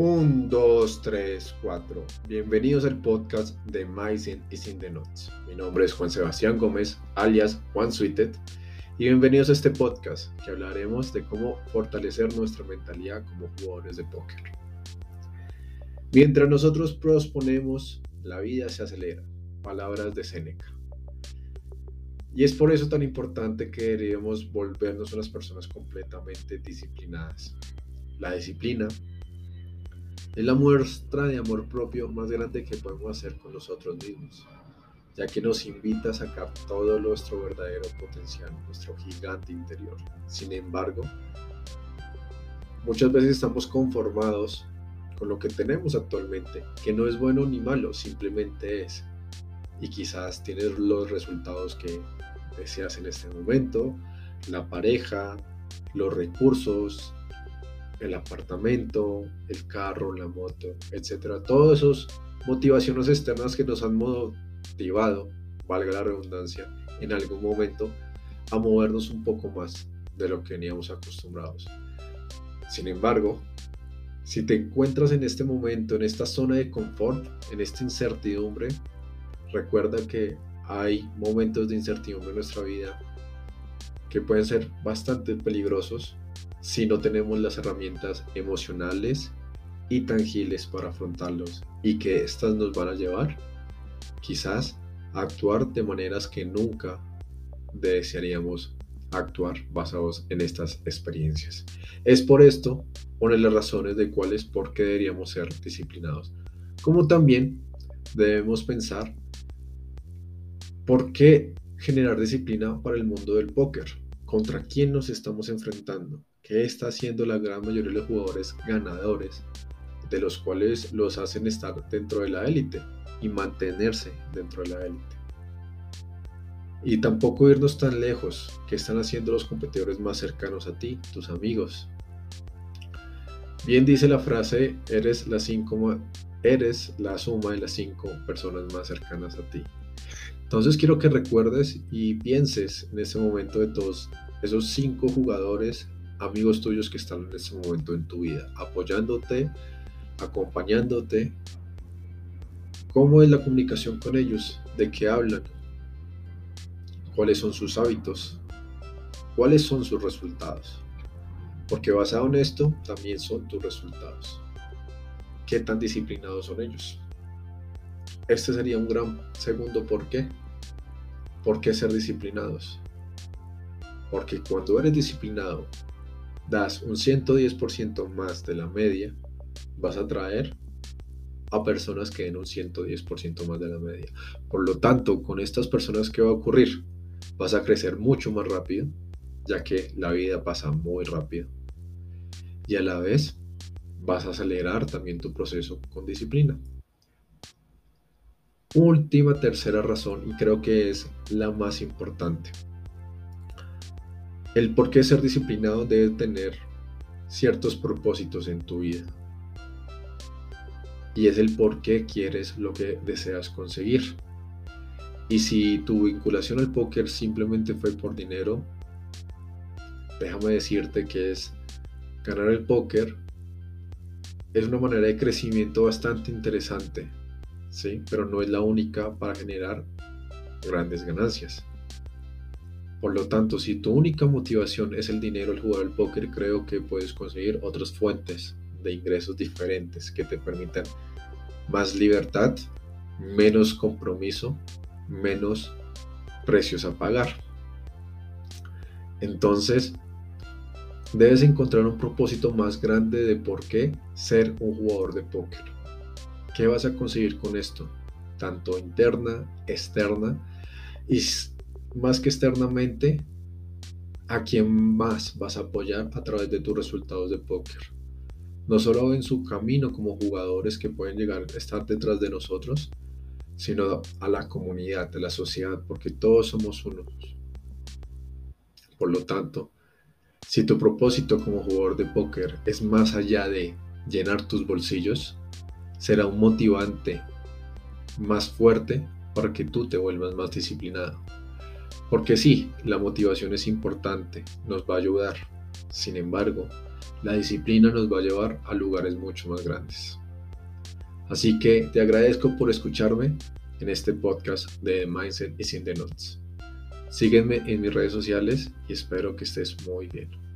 1, 2, 3, 4. Bienvenidos al podcast de Myzen is in the Notes. Mi nombre es Juan Sebastián Gómez, alias Juan Sweeted, y bienvenidos a este podcast que hablaremos de cómo fortalecer nuestra mentalidad como jugadores de póker. Mientras nosotros prosponemos, la vida se acelera. Palabras de Seneca. Y es por eso tan importante que deberíamos volvernos unas personas completamente disciplinadas. La disciplina es la muestra de amor propio más grande que podemos hacer con nosotros mismos, ya que nos invita a sacar todo nuestro verdadero potencial, nuestro gigante interior. Sin embargo, muchas veces estamos conformados con lo que tenemos actualmente, que no es bueno ni malo, simplemente es. Y quizás tienes los resultados que deseas en este momento, la pareja, los recursos, el apartamento, el carro, la moto, etcétera. Todas esas motivaciones externas que nos han motivado, valga la redundancia, en algún momento a movernos un poco más de lo que veníamos acostumbrados. Sin embargo, si te encuentras en este momento, en esta zona de confort, en esta incertidumbre, recuerda que hay momentos de incertidumbre en nuestra vida que pueden ser bastante peligrosos si no tenemos las herramientas emocionales y tangibles para afrontarlos y que estas nos van a llevar quizás a actuar de maneras que nunca desearíamos actuar basados en estas experiencias. Es por esto una de las razones de cuáles por qué deberíamos ser disciplinados. Como también debemos pensar por qué generar disciplina para el mundo del póker. ¿Contra quién nos estamos enfrentando? ¿Qué está haciendo la gran mayoría de los jugadores ganadores, de los cuales los hacen estar dentro de la élite y mantenerse dentro de la élite? Y tampoco irnos tan lejos, ¿qué están haciendo los competidores más cercanos a ti, tus amigos? Bien dice la frase, eres la, cinco, eres la suma de las cinco personas más cercanas a ti. Entonces quiero que recuerdes y pienses en ese momento de esos cinco jugadores amigos tuyos que están en ese momento en tu vida, apoyándote, acompañándote. ¿Cómo es la comunicación con ellos? ¿De qué hablan? ¿Cuáles son sus hábitos? ¿Cuáles son sus resultados? Porque basado en esto también son tus resultados. ¿Qué tan disciplinados son ellos? Este sería un gran segundo por qué. ¿Por qué ser disciplinados? Porque cuando eres disciplinado das un 110% más de la media, vas a atraer a personas que den un 110% más de la media. Por lo tanto, con estas personas, ¿qué va a ocurrir? Vas a crecer mucho más rápido, ya que la vida pasa muy rápido. Y a la vez, vas a acelerar también tu proceso con disciplina. Última tercera razón, y creo que es la más importante. El por qué ser disciplinado debe tener ciertos propósitos en tu vida. Y es el por qué quieres lo que deseas conseguir. Y si tu vinculación al póker simplemente fue por dinero, déjame decirte que es ganar el póker es una manera de crecimiento bastante interesante, ¿sí? pero no es la única para generar grandes ganancias. Por lo tanto, si tu única motivación es el dinero al jugar al póker, creo que puedes conseguir otras fuentes de ingresos diferentes que te permitan más libertad, menos compromiso, menos precios a pagar. Entonces, debes encontrar un propósito más grande de por qué ser un jugador de póker. ¿Qué vas a conseguir con esto? Tanto interna, externa y más que externamente, a quién más vas a apoyar a través de tus resultados de póker. No solo en su camino como jugadores que pueden llegar a estar detrás de nosotros, sino a la comunidad, a la sociedad, porque todos somos unos. Por lo tanto, si tu propósito como jugador de póker es más allá de llenar tus bolsillos, será un motivante más fuerte para que tú te vuelvas más disciplinado. Porque sí, la motivación es importante, nos va a ayudar, Sin embargo, la disciplina nos va a llevar a lugares mucho más grandes. Así que te agradezco por escucharme en este podcast de Mindset y Sin the Notes. Sígueme en mis redes sociales y espero que estés muy bien.